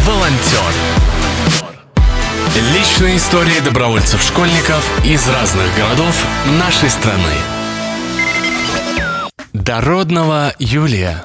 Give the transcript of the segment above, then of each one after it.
волонтер. Личные истории добровольцев-школьников из разных городов нашей страны. Дородного Юлия.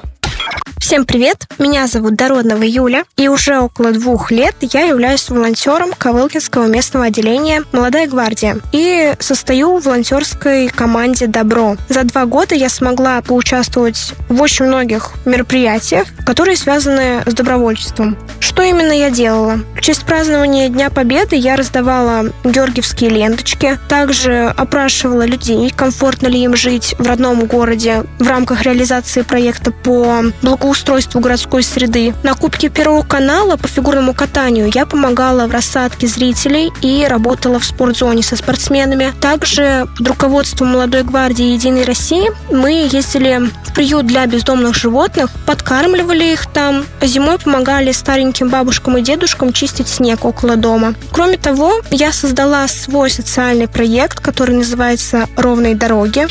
Всем привет! Меня зовут Дородного Юля, и уже около двух лет я являюсь волонтером Ковылкинского местного отделения «Молодая гвардия» и состою в волонтерской команде «Добро». За два года я смогла поучаствовать в очень многих мероприятиях, которые связаны с добровольчеством. Что именно я делала? В честь празднования Дня Победы я раздавала георгиевские ленточки, также опрашивала людей, комфортно ли им жить в родном городе в рамках реализации проекта по благоустройству городской среды. На Кубке Первого канала по фигурному катанию я помогала в рассадке зрителей и работала в спортзоне со спортсменами. Также под руководством молодой гвардии Единой России мы ездили в приют для бездомных животных, подкармливали их там, а зимой помогали стареньким бабушкам и дедушкам чистить снег около дома. Кроме того, я создала свой социальный проект, который называется «Ровные дороги».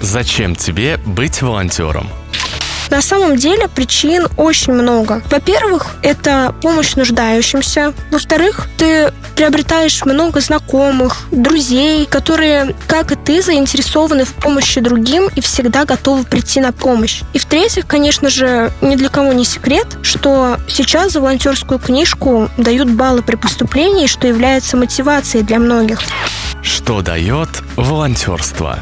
Зачем тебе быть волонтером? На самом деле причин очень много. Во-первых, это помощь нуждающимся. Во-вторых, ты приобретаешь много знакомых, друзей, которые, как и ты, заинтересованы в помощи другим и всегда готовы прийти на помощь. И в-третьих, конечно же, ни для кого не секрет, что сейчас за волонтерскую книжку дают баллы при поступлении, что является мотивацией для многих. Что дает волонтерство?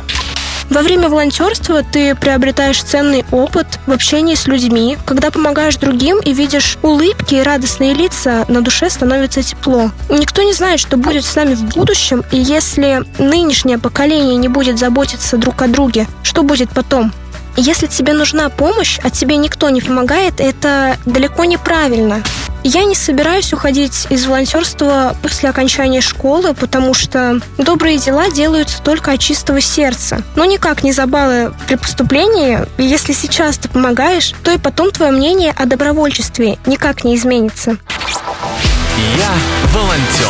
Во время волонтерства ты приобретаешь ценный опыт в общении с людьми. Когда помогаешь другим и видишь улыбки и радостные лица, на душе становится тепло. Никто не знает, что будет с нами в будущем, и если нынешнее поколение не будет заботиться друг о друге, что будет потом? Если тебе нужна помощь, а тебе никто не помогает, это далеко неправильно. Я не собираюсь уходить из волонтерства после окончания школы, потому что добрые дела делаются только от чистого сердца. Но никак не за баллы при поступлении. Если сейчас ты помогаешь, то и потом твое мнение о добровольчестве никак не изменится. Я волонтер.